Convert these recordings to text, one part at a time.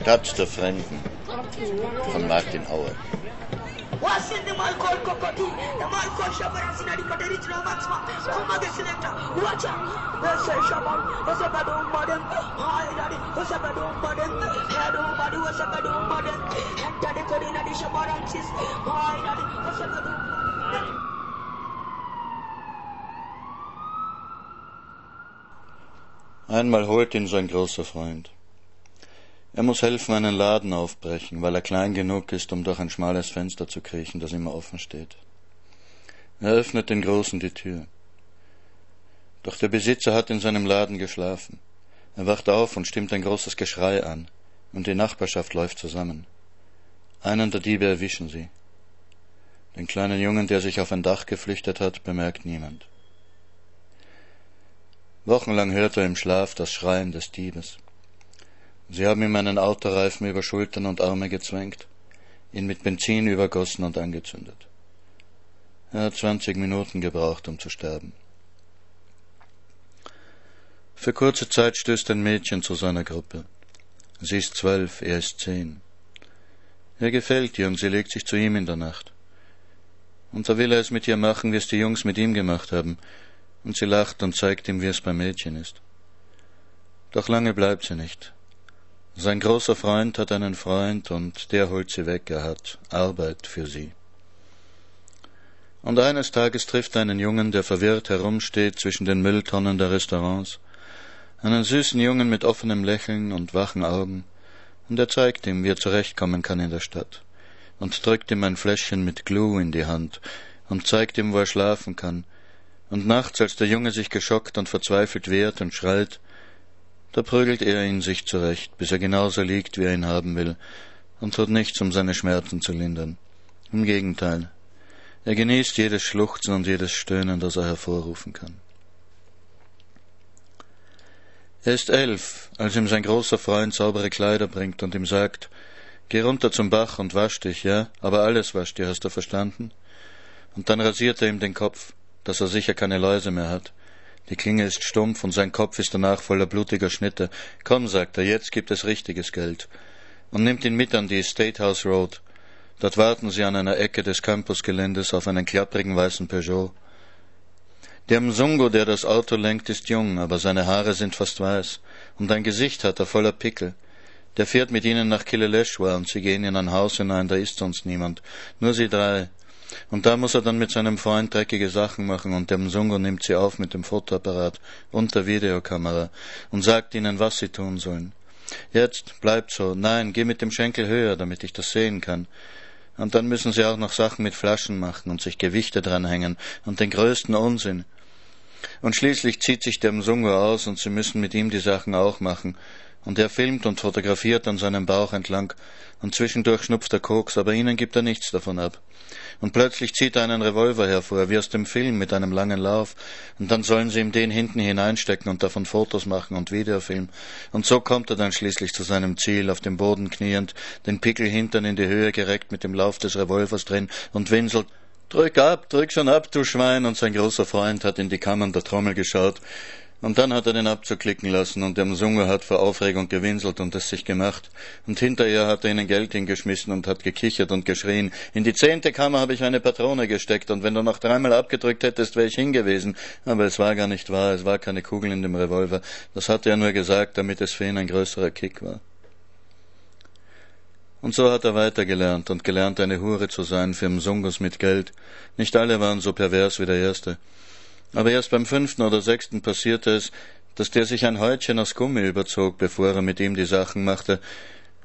Stadt der Fremden von Martin Auer. wasinde malkol kokoti da malkol shabara sinadi pateri chno matsma koma de selecta wacha wese shabam wese badu modem hai dadi wese badu modem hadu badu wese badu modem enta de korina di shabaran sis hai dadi wese badu Einmal holt ihn sein großer Freund. Er muss helfen, einen Laden aufbrechen, weil er klein genug ist, um durch ein schmales Fenster zu kriechen, das immer offen steht. Er öffnet den Großen die Tür. Doch der Besitzer hat in seinem Laden geschlafen. Er wacht auf und stimmt ein großes Geschrei an, und die Nachbarschaft läuft zusammen. Einen der Diebe erwischen sie. Den kleinen Jungen, der sich auf ein Dach geflüchtet hat, bemerkt niemand. Wochenlang hört er im Schlaf das Schreien des Diebes. Sie haben ihm einen Autoreifen über Schultern und Arme gezwängt, ihn mit Benzin übergossen und angezündet. Er hat zwanzig Minuten gebraucht, um zu sterben. Für kurze Zeit stößt ein Mädchen zu seiner Gruppe. Sie ist zwölf, er ist zehn. Er gefällt ihr und sie legt sich zu ihm in der Nacht. Und da will er es mit ihr machen, wie es die Jungs mit ihm gemacht haben, und sie lacht und zeigt ihm, wie es beim Mädchen ist. Doch lange bleibt sie nicht. Sein großer Freund hat einen Freund und der holt sie weg, er hat Arbeit für sie. Und eines Tages trifft er einen Jungen, der verwirrt herumsteht zwischen den Mülltonnen der Restaurants, einen süßen Jungen mit offenem Lächeln und wachen Augen, und er zeigt ihm, wie er zurechtkommen kann in der Stadt, und drückt ihm ein Fläschchen mit Glue in die Hand und zeigt ihm, wo er schlafen kann, und nachts, als der Junge sich geschockt und verzweifelt wehrt und schreit, da prügelt er ihn sich zurecht, bis er genauso liegt, wie er ihn haben will, und tut nichts, um seine Schmerzen zu lindern. Im Gegenteil, er genießt jedes Schluchzen und jedes Stöhnen, das er hervorrufen kann. Er ist elf, als ihm sein großer Freund saubere Kleider bringt und ihm sagt, Geh runter zum Bach und wasch dich, ja, aber alles wasch dir, hast du verstanden? Und dann rasiert er ihm den Kopf, dass er sicher keine Läuse mehr hat. Die Klinge ist stumpf und sein Kopf ist danach voller blutiger Schnitte. Komm, sagt er, jetzt gibt es richtiges Geld. Und nimmt ihn mit an die State House Road. Dort warten sie an einer Ecke des Campusgeländes auf einen klapprigen weißen Peugeot. Der Mzungo, der das Auto lenkt, ist jung, aber seine Haare sind fast weiß, und ein Gesicht hat er voller Pickel. Der fährt mit ihnen nach Kileleshwa, und sie gehen in ein Haus hinein, da ist sonst niemand. Nur sie drei. Und da muss er dann mit seinem Freund dreckige Sachen machen und der Msungo nimmt sie auf mit dem Fotoapparat und der Videokamera und sagt ihnen, was sie tun sollen. Jetzt bleibt so. Nein, geh mit dem Schenkel höher, damit ich das sehen kann. Und dann müssen sie auch noch Sachen mit Flaschen machen und sich Gewichte dranhängen und den größten Unsinn. Und schließlich zieht sich der Msungo aus und sie müssen mit ihm die Sachen auch machen und er filmt und fotografiert an seinem Bauch entlang, und zwischendurch schnupft er Koks, aber ihnen gibt er nichts davon ab. Und plötzlich zieht er einen Revolver hervor, wie aus dem Film mit einem langen Lauf, und dann sollen sie ihm den hinten hineinstecken und davon Fotos machen und Videofilm. Und so kommt er dann schließlich zu seinem Ziel, auf dem Boden kniend, den Pickel hintern in die Höhe gereckt mit dem Lauf des Revolvers drin und winselt, Drück ab, drück schon ab, du Schwein! Und sein großer Freund hat in die Kammern der Trommel geschaut, und dann hat er den abzuklicken lassen und der Msungu hat vor Aufregung gewinselt und es sich gemacht. Und hinterher hat er ihnen Geld hingeschmissen und hat gekichert und geschrien. In die zehnte Kammer habe ich eine Patrone gesteckt und wenn du noch dreimal abgedrückt hättest, wäre ich hingewiesen. Aber es war gar nicht wahr, es war keine Kugel in dem Revolver. Das hatte er nur gesagt, damit es für ihn ein größerer Kick war. Und so hat er weitergelernt und gelernt, eine Hure zu sein für Msungus mit Geld. Nicht alle waren so pervers wie der erste. Aber erst beim fünften oder sechsten passierte es, dass der sich ein Häutchen aus Gummi überzog, bevor er mit ihm die Sachen machte,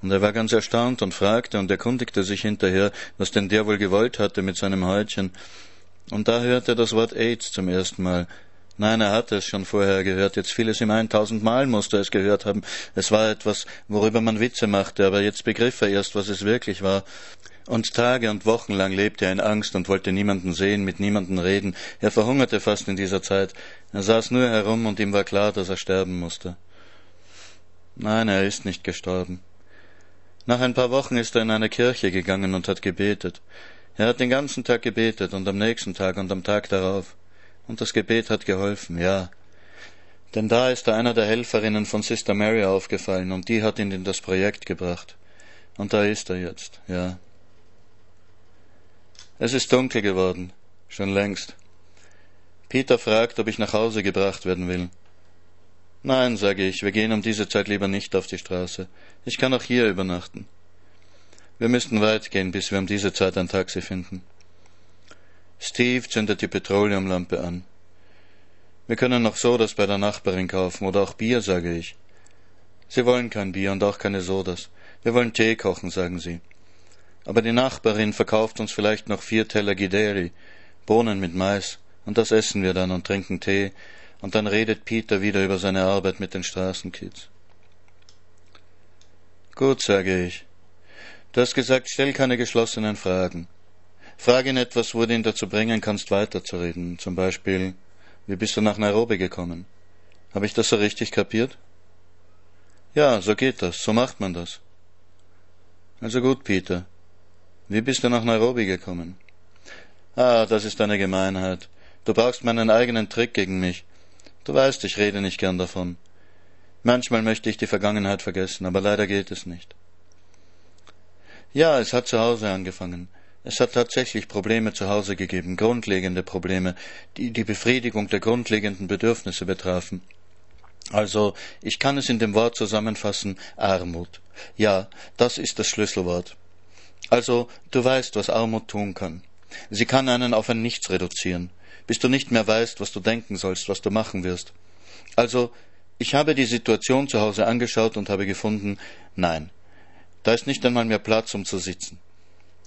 und er war ganz erstaunt und fragte und erkundigte sich hinterher, was denn der wohl gewollt hatte mit seinem Häutchen. Und da hörte er das Wort AIDS zum ersten Mal. Nein, er hatte es schon vorher gehört, jetzt fiel es ihm ein, tausendmal musste er es gehört haben. Es war etwas, worüber man Witze machte, aber jetzt begriff er erst, was es wirklich war. Und Tage und Wochen lang lebte er in Angst und wollte niemanden sehen, mit niemanden reden. Er verhungerte fast in dieser Zeit. Er saß nur herum und ihm war klar, dass er sterben musste. Nein, er ist nicht gestorben. Nach ein paar Wochen ist er in eine Kirche gegangen und hat gebetet. Er hat den ganzen Tag gebetet und am nächsten Tag und am Tag darauf. Und das Gebet hat geholfen, ja. Denn da ist er einer der Helferinnen von Sister Mary aufgefallen und die hat ihn in das Projekt gebracht. Und da ist er jetzt, ja. Es ist dunkel geworden, schon längst. Peter fragt, ob ich nach Hause gebracht werden will. Nein, sage ich, wir gehen um diese Zeit lieber nicht auf die Straße. Ich kann auch hier übernachten. Wir müssten weit gehen, bis wir um diese Zeit ein Taxi finden. Steve zündet die Petroleumlampe an. Wir können noch Sodas bei der Nachbarin kaufen oder auch Bier, sage ich. Sie wollen kein Bier und auch keine Sodas. Wir wollen Tee kochen, sagen sie. Aber die Nachbarin verkauft uns vielleicht noch vier Teller Gideri, Bohnen mit Mais, und das essen wir dann und trinken Tee, und dann redet Peter wieder über seine Arbeit mit den Straßenkids. Gut, sage ich. Du hast gesagt, stell keine geschlossenen Fragen. Frag ihn etwas, wo du ihn dazu bringen kannst, weiterzureden. Zum Beispiel, wie bist du nach Nairobi gekommen? Habe ich das so richtig kapiert? Ja, so geht das, so macht man das. Also gut, Peter. Wie bist du nach Nairobi gekommen? Ah, das ist eine Gemeinheit. Du brauchst meinen eigenen Trick gegen mich. Du weißt, ich rede nicht gern davon. Manchmal möchte ich die Vergangenheit vergessen, aber leider geht es nicht. Ja, es hat zu Hause angefangen. Es hat tatsächlich Probleme zu Hause gegeben, grundlegende Probleme, die die Befriedigung der grundlegenden Bedürfnisse betrafen. Also, ich kann es in dem Wort zusammenfassen, Armut. Ja, das ist das Schlüsselwort. Also, du weißt, was Armut tun kann. Sie kann einen auf ein Nichts reduzieren, bis du nicht mehr weißt, was du denken sollst, was du machen wirst. Also, ich habe die Situation zu Hause angeschaut und habe gefunden, nein, da ist nicht einmal mehr Platz, um zu sitzen.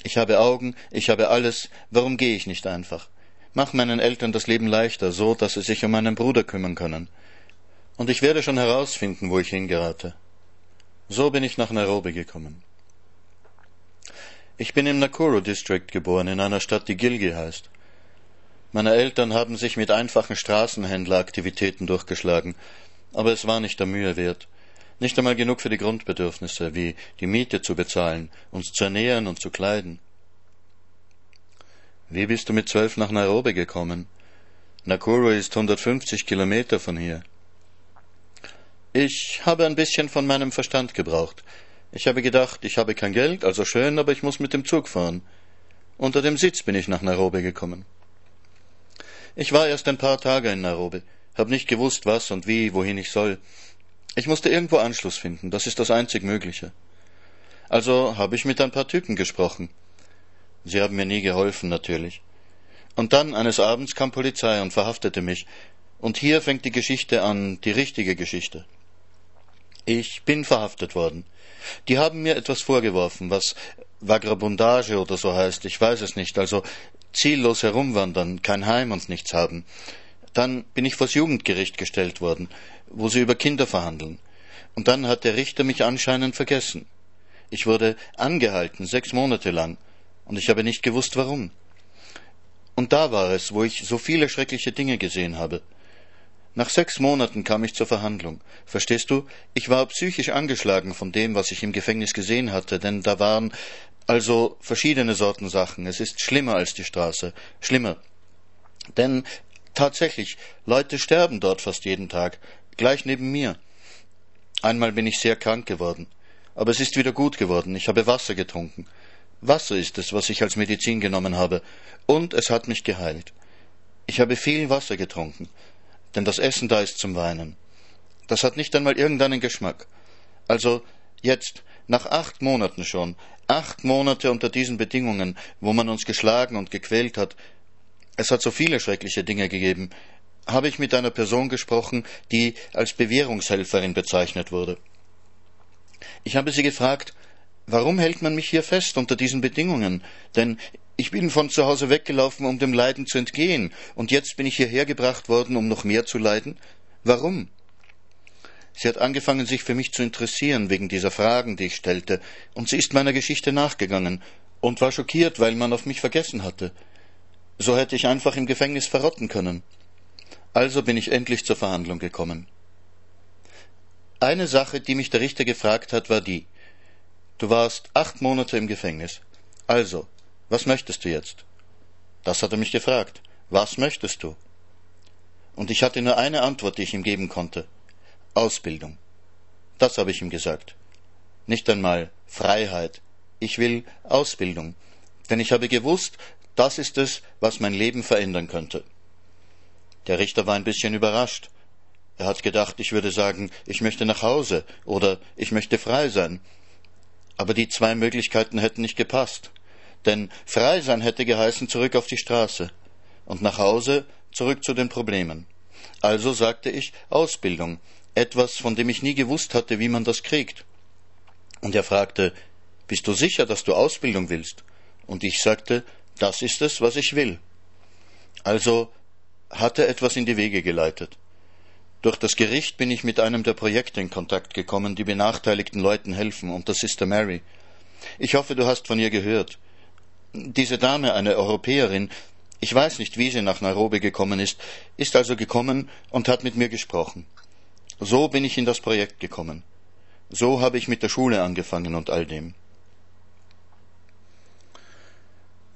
Ich habe Augen, ich habe alles, warum gehe ich nicht einfach? Mach meinen Eltern das Leben leichter, so dass sie sich um meinen Bruder kümmern können. Und ich werde schon herausfinden, wo ich hingerate. So bin ich nach Nairobi gekommen. Ich bin im Nakuru District geboren, in einer Stadt, die Gilgi heißt. Meine Eltern haben sich mit einfachen Straßenhändleraktivitäten durchgeschlagen, aber es war nicht der Mühe wert. Nicht einmal genug für die Grundbedürfnisse, wie die Miete zu bezahlen, uns zu ernähren und zu kleiden. Wie bist du mit zwölf nach Nairobi gekommen? Nakuru ist 150 Kilometer von hier. Ich habe ein bisschen von meinem Verstand gebraucht. Ich habe gedacht, ich habe kein Geld, also schön, aber ich muss mit dem Zug fahren. Unter dem Sitz bin ich nach Nairobi gekommen. Ich war erst ein paar Tage in Nairobi, hab nicht gewusst, was und wie, wohin ich soll. Ich musste irgendwo Anschluss finden, das ist das einzig Mögliche. Also habe ich mit ein paar Typen gesprochen. Sie haben mir nie geholfen, natürlich. Und dann eines Abends kam Polizei und verhaftete mich. Und hier fängt die Geschichte an, die richtige Geschichte. Ich bin verhaftet worden. Die haben mir etwas vorgeworfen, was Vagabundage oder so heißt, ich weiß es nicht, also ziellos herumwandern, kein Heim und nichts haben. Dann bin ich vors Jugendgericht gestellt worden, wo sie über Kinder verhandeln. Und dann hat der Richter mich anscheinend vergessen. Ich wurde angehalten, sechs Monate lang, und ich habe nicht gewusst warum. Und da war es, wo ich so viele schreckliche Dinge gesehen habe. Nach sechs Monaten kam ich zur Verhandlung. Verstehst du? Ich war psychisch angeschlagen von dem, was ich im Gefängnis gesehen hatte, denn da waren also verschiedene Sorten Sachen. Es ist schlimmer als die Straße. Schlimmer. Denn Tatsächlich, Leute sterben dort fast jeden Tag, gleich neben mir. Einmal bin ich sehr krank geworden, aber es ist wieder gut geworden. Ich habe Wasser getrunken. Wasser ist es, was ich als Medizin genommen habe, und es hat mich geheilt. Ich habe viel Wasser getrunken, denn das Essen da ist zum Weinen. Das hat nicht einmal irgendeinen Geschmack. Also jetzt, nach acht Monaten schon, acht Monate unter diesen Bedingungen, wo man uns geschlagen und gequält hat, es hat so viele schreckliche Dinge gegeben, habe ich mit einer Person gesprochen, die als Bewährungshelferin bezeichnet wurde. Ich habe sie gefragt, warum hält man mich hier fest unter diesen Bedingungen? Denn ich bin von zu Hause weggelaufen, um dem Leiden zu entgehen, und jetzt bin ich hierher gebracht worden, um noch mehr zu leiden? Warum? Sie hat angefangen, sich für mich zu interessieren wegen dieser Fragen, die ich stellte, und sie ist meiner Geschichte nachgegangen und war schockiert, weil man auf mich vergessen hatte. So hätte ich einfach im Gefängnis verrotten können. Also bin ich endlich zur Verhandlung gekommen. Eine Sache, die mich der Richter gefragt hat, war die. Du warst acht Monate im Gefängnis. Also, was möchtest du jetzt? Das hat er mich gefragt. Was möchtest du? Und ich hatte nur eine Antwort, die ich ihm geben konnte. Ausbildung. Das habe ich ihm gesagt. Nicht einmal Freiheit. Ich will Ausbildung. Denn ich habe gewusst, das ist es, was mein Leben verändern könnte. Der Richter war ein bisschen überrascht. Er hat gedacht, ich würde sagen, ich möchte nach Hause oder ich möchte frei sein. Aber die zwei Möglichkeiten hätten nicht gepasst. Denn frei sein hätte geheißen zurück auf die Straße und nach Hause zurück zu den Problemen. Also sagte ich Ausbildung, etwas, von dem ich nie gewusst hatte, wie man das kriegt. Und er fragte, bist du sicher, dass du Ausbildung willst? Und ich sagte, das ist es, was ich will. Also hat er etwas in die Wege geleitet. Durch das Gericht bin ich mit einem der Projekte in Kontakt gekommen, die benachteiligten Leuten helfen, und das ist der Mary. Ich hoffe, du hast von ihr gehört. Diese Dame, eine Europäerin, ich weiß nicht, wie sie nach Nairobi gekommen ist, ist also gekommen und hat mit mir gesprochen. So bin ich in das Projekt gekommen. So habe ich mit der Schule angefangen und all dem.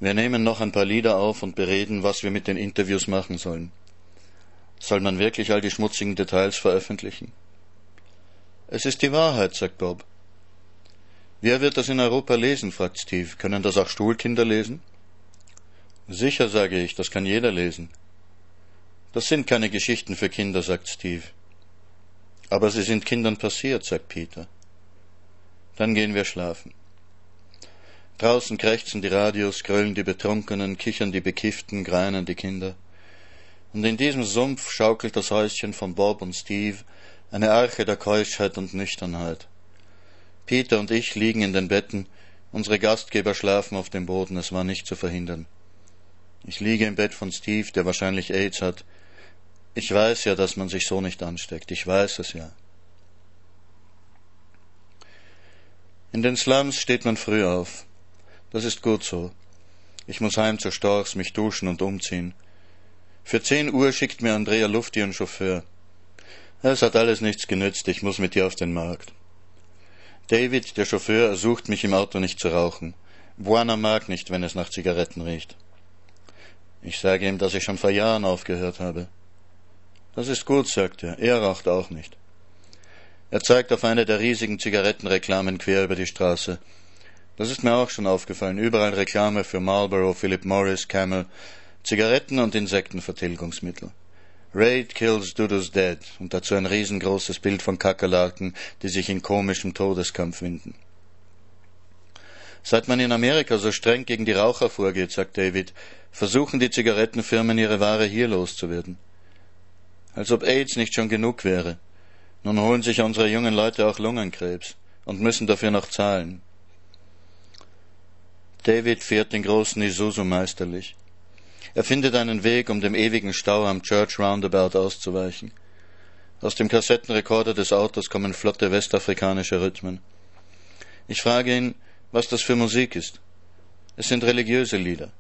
Wir nehmen noch ein paar Lieder auf und bereden, was wir mit den Interviews machen sollen. Soll man wirklich all die schmutzigen Details veröffentlichen? Es ist die Wahrheit, sagt Bob. Wer wird das in Europa lesen? fragt Steve. Können das auch Stuhlkinder lesen? Sicher, sage ich, das kann jeder lesen. Das sind keine Geschichten für Kinder, sagt Steve. Aber sie sind Kindern passiert, sagt Peter. Dann gehen wir schlafen. Draußen krächzen die Radios, grölen die Betrunkenen, kichern die Bekifften, greinen die Kinder. Und in diesem Sumpf schaukelt das Häuschen von Bob und Steve, eine Arche der Keuschheit und Nüchternheit. Peter und ich liegen in den Betten, unsere Gastgeber schlafen auf dem Boden, es war nicht zu verhindern. Ich liege im Bett von Steve, der wahrscheinlich AIDS hat. Ich weiß ja, dass man sich so nicht ansteckt. Ich weiß es ja. In den Slums steht man früh auf. Das ist gut so. Ich muss heim zu Storchs, mich duschen und umziehen. Für zehn Uhr schickt mir Andrea Luft ihren Chauffeur. Es hat alles nichts genützt, ich muss mit ihr auf den Markt. David, der Chauffeur, ersucht mich im Auto nicht zu rauchen. Buana mag nicht, wenn es nach Zigaretten riecht. Ich sage ihm, dass ich schon vor Jahren aufgehört habe. Das ist gut, sagt er. Er raucht auch nicht. Er zeigt auf eine der riesigen Zigarettenreklamen quer über die Straße. Das ist mir auch schon aufgefallen. Überall Reklame für Marlboro, Philip Morris, Camel, Zigaretten und Insektenvertilgungsmittel. Raid kills Dudu's dead und dazu ein riesengroßes Bild von Kakerlaken, die sich in komischem Todeskampf winden. Seit man in Amerika so streng gegen die Raucher vorgeht, sagt David, versuchen die Zigarettenfirmen ihre Ware hier loszuwerden. Als ob AIDS nicht schon genug wäre. Nun holen sich unsere jungen Leute auch Lungenkrebs und müssen dafür noch zahlen. David fährt den großen Isuzu meisterlich. Er findet einen Weg, um dem ewigen Stau am Church Roundabout auszuweichen. Aus dem Kassettenrekorder des Autos kommen flotte westafrikanische Rhythmen. Ich frage ihn, was das für Musik ist. Es sind religiöse Lieder.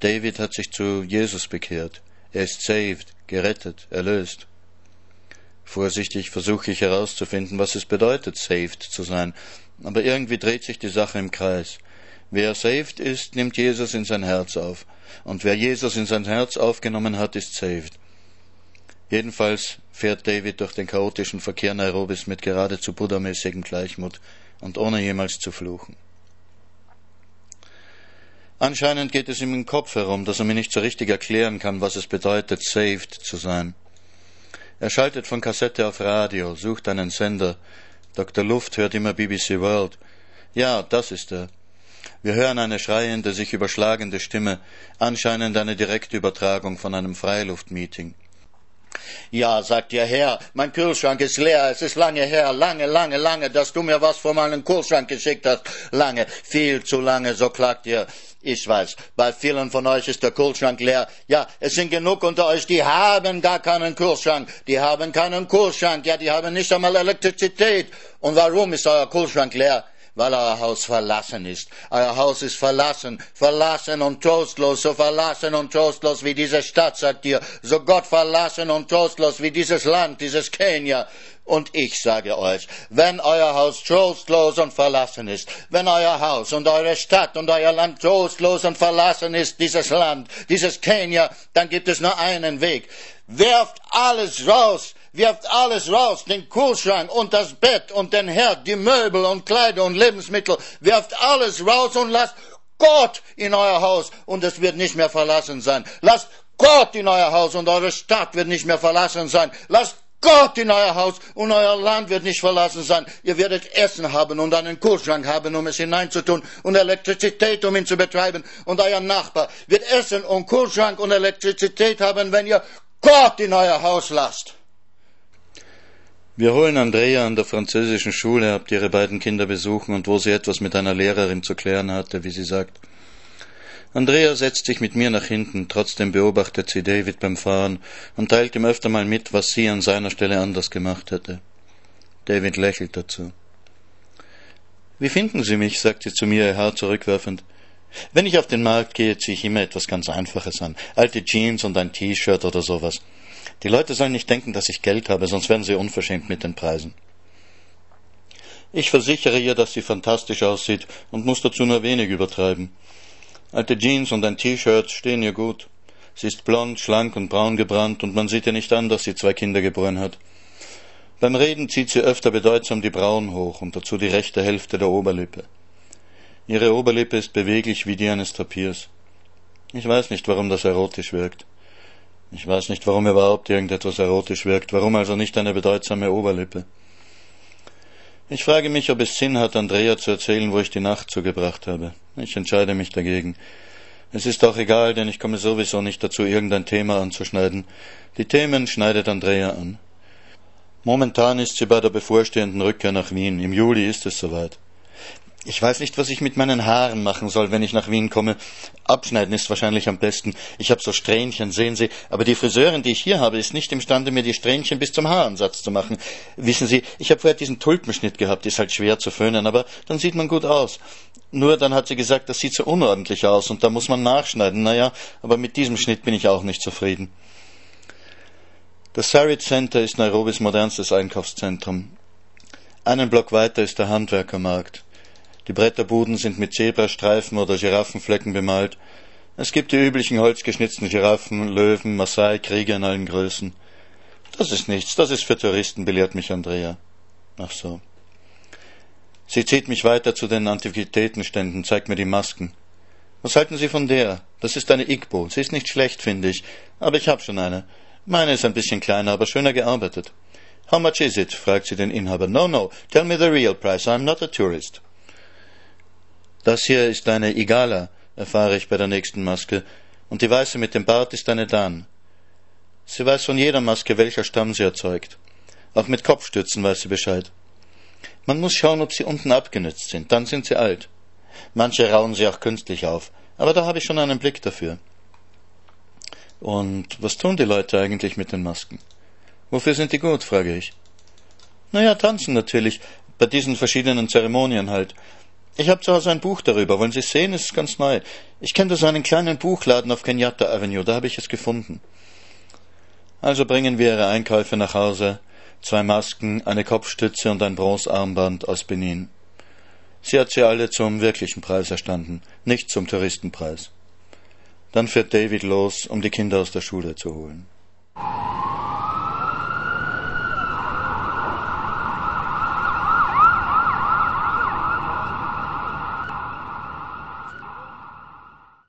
David hat sich zu Jesus bekehrt. Er ist saved, gerettet, erlöst. Vorsichtig versuche ich herauszufinden, was es bedeutet, saved zu sein, aber irgendwie dreht sich die Sache im Kreis. Wer saved ist, nimmt Jesus in sein Herz auf, und wer Jesus in sein Herz aufgenommen hat, ist saved. Jedenfalls fährt David durch den chaotischen Verkehr Nairobis mit geradezu buddhamäßigem Gleichmut und ohne jemals zu fluchen. Anscheinend geht es ihm im Kopf herum, dass er mir nicht so richtig erklären kann, was es bedeutet, saved zu sein. Er schaltet von Kassette auf Radio, sucht einen Sender. Dr. Luft hört immer BBC World. Ja, das ist er. Wir hören eine schreiende, sich überschlagende Stimme, anscheinend eine direkte Übertragung von einem Freiluftmeeting. Ja, sagt ihr Herr, mein Kühlschrank ist leer. Es ist lange her, lange, lange, lange, dass du mir was von meinem Kühlschrank geschickt hast. Lange, viel zu lange, so klagt ihr. Ich weiß, bei vielen von euch ist der Kühlschrank leer. Ja, es sind genug unter euch, die haben gar keinen Kühlschrank. Die haben keinen Kühlschrank. Ja, die haben nicht einmal Elektrizität. Und warum ist euer Kühlschrank leer? Weil euer Haus verlassen ist. Euer Haus ist verlassen, verlassen und trostlos, so verlassen und trostlos wie diese Stadt, sagt ihr, so Gott verlassen und trostlos wie dieses Land, dieses Kenia. Und ich sage euch, wenn euer Haus trostlos und verlassen ist, wenn euer Haus und eure Stadt und euer Land trostlos und verlassen ist, dieses Land, dieses Kenia, dann gibt es nur einen Weg. Werft alles raus, wirft alles raus, den Kühlschrank und das Bett und den Herd, die Möbel und Kleider und Lebensmittel, werft alles raus und lasst Gott in euer Haus und es wird nicht mehr verlassen sein. Lasst Gott in euer Haus und eure Stadt wird nicht mehr verlassen sein. Lasst Gott in euer Haus und euer Land wird nicht verlassen sein. Ihr werdet Essen haben und einen Kühlschrank haben, um es hineinzutun und Elektrizität, um ihn zu betreiben. Und euer Nachbar wird Essen und Kühlschrank und Elektrizität haben, wenn ihr Gott in euer Haus lasst. Wir holen Andrea an der französischen Schule ab, die ihre beiden Kinder besuchen und wo sie etwas mit einer Lehrerin zu klären hatte, wie sie sagt. Andrea setzt sich mit mir nach hinten, trotzdem beobachtet sie David beim Fahren und teilt ihm öfter mal mit, was sie an seiner Stelle anders gemacht hätte. David lächelt dazu. Wie finden Sie mich? sagt sie zu mir, ihr Haar zurückwerfend. Wenn ich auf den Markt gehe, ziehe ich immer etwas ganz Einfaches an. Alte Jeans und ein T-Shirt oder sowas. Die Leute sollen nicht denken, dass ich Geld habe, sonst werden sie unverschämt mit den Preisen. Ich versichere ihr, dass sie fantastisch aussieht und muss dazu nur wenig übertreiben. Alte Jeans und ein T-Shirt stehen ihr gut. Sie ist blond, schlank und braun gebrannt und man sieht ihr nicht an, dass sie zwei Kinder geboren hat. Beim Reden zieht sie öfter bedeutsam die Brauen hoch und dazu die rechte Hälfte der Oberlippe. Ihre Oberlippe ist beweglich wie die eines Tapirs. Ich weiß nicht, warum das erotisch wirkt. Ich weiß nicht, warum überhaupt irgendetwas erotisch wirkt, warum also nicht eine bedeutsame Oberlippe. Ich frage mich, ob es Sinn hat, Andrea zu erzählen, wo ich die Nacht zugebracht habe. Ich entscheide mich dagegen. Es ist auch egal, denn ich komme sowieso nicht dazu, irgendein Thema anzuschneiden. Die Themen schneidet Andrea an. Momentan ist sie bei der bevorstehenden Rückkehr nach Wien. Im Juli ist es soweit. Ich weiß nicht, was ich mit meinen Haaren machen soll, wenn ich nach Wien komme. Abschneiden ist wahrscheinlich am besten. Ich habe so Strähnchen, sehen Sie, aber die Friseurin, die ich hier habe, ist nicht imstande, mir die Strähnchen bis zum Haaransatz zu machen. Wissen Sie, ich habe vorher diesen Tulpenschnitt gehabt, ist halt schwer zu föhnen, aber dann sieht man gut aus. Nur dann hat sie gesagt, das sieht so unordentlich aus und da muss man nachschneiden. Naja, aber mit diesem Schnitt bin ich auch nicht zufrieden. Das Sarit Center ist Nairobis modernstes Einkaufszentrum. Einen Block weiter ist der Handwerkermarkt. Die Bretterbuden sind mit Zebrastreifen oder Giraffenflecken bemalt. Es gibt die üblichen holzgeschnitzten Giraffen, Löwen, Maasai, Krieger in allen Größen. Das ist nichts, das ist für Touristen, belehrt mich Andrea. Ach so. Sie zieht mich weiter zu den Antiquitätenständen, zeigt mir die Masken. Was halten Sie von der? Das ist eine Igbo. Sie ist nicht schlecht, finde ich. Aber ich habe schon eine. Meine ist ein bisschen kleiner, aber schöner gearbeitet. How much is it? fragt sie den Inhaber. No, no, tell me the real price. I'm not a tourist. Das hier ist eine Igala, erfahre ich bei der nächsten Maske, und die weiße mit dem Bart ist eine Dan. Sie weiß von jeder Maske, welcher Stamm sie erzeugt. Auch mit Kopfstützen weiß sie Bescheid. Man muss schauen, ob sie unten abgenützt sind, dann sind sie alt. Manche rauen sie auch künstlich auf, aber da habe ich schon einen Blick dafür. Und was tun die Leute eigentlich mit den Masken? Wofür sind die gut, frage ich. Naja, tanzen natürlich, bei diesen verschiedenen Zeremonien halt. Ich habe zu Hause ein Buch darüber. Wollen Sie es sehen? Es ist ganz neu. Ich kenne da so einen kleinen Buchladen auf Kenyatta Avenue. Da habe ich es gefunden. Also bringen wir Ihre Einkäufe nach Hause. Zwei Masken, eine Kopfstütze und ein Bronzearmband aus Benin. Sie hat sie alle zum wirklichen Preis erstanden, nicht zum Touristenpreis. Dann fährt David los, um die Kinder aus der Schule zu holen.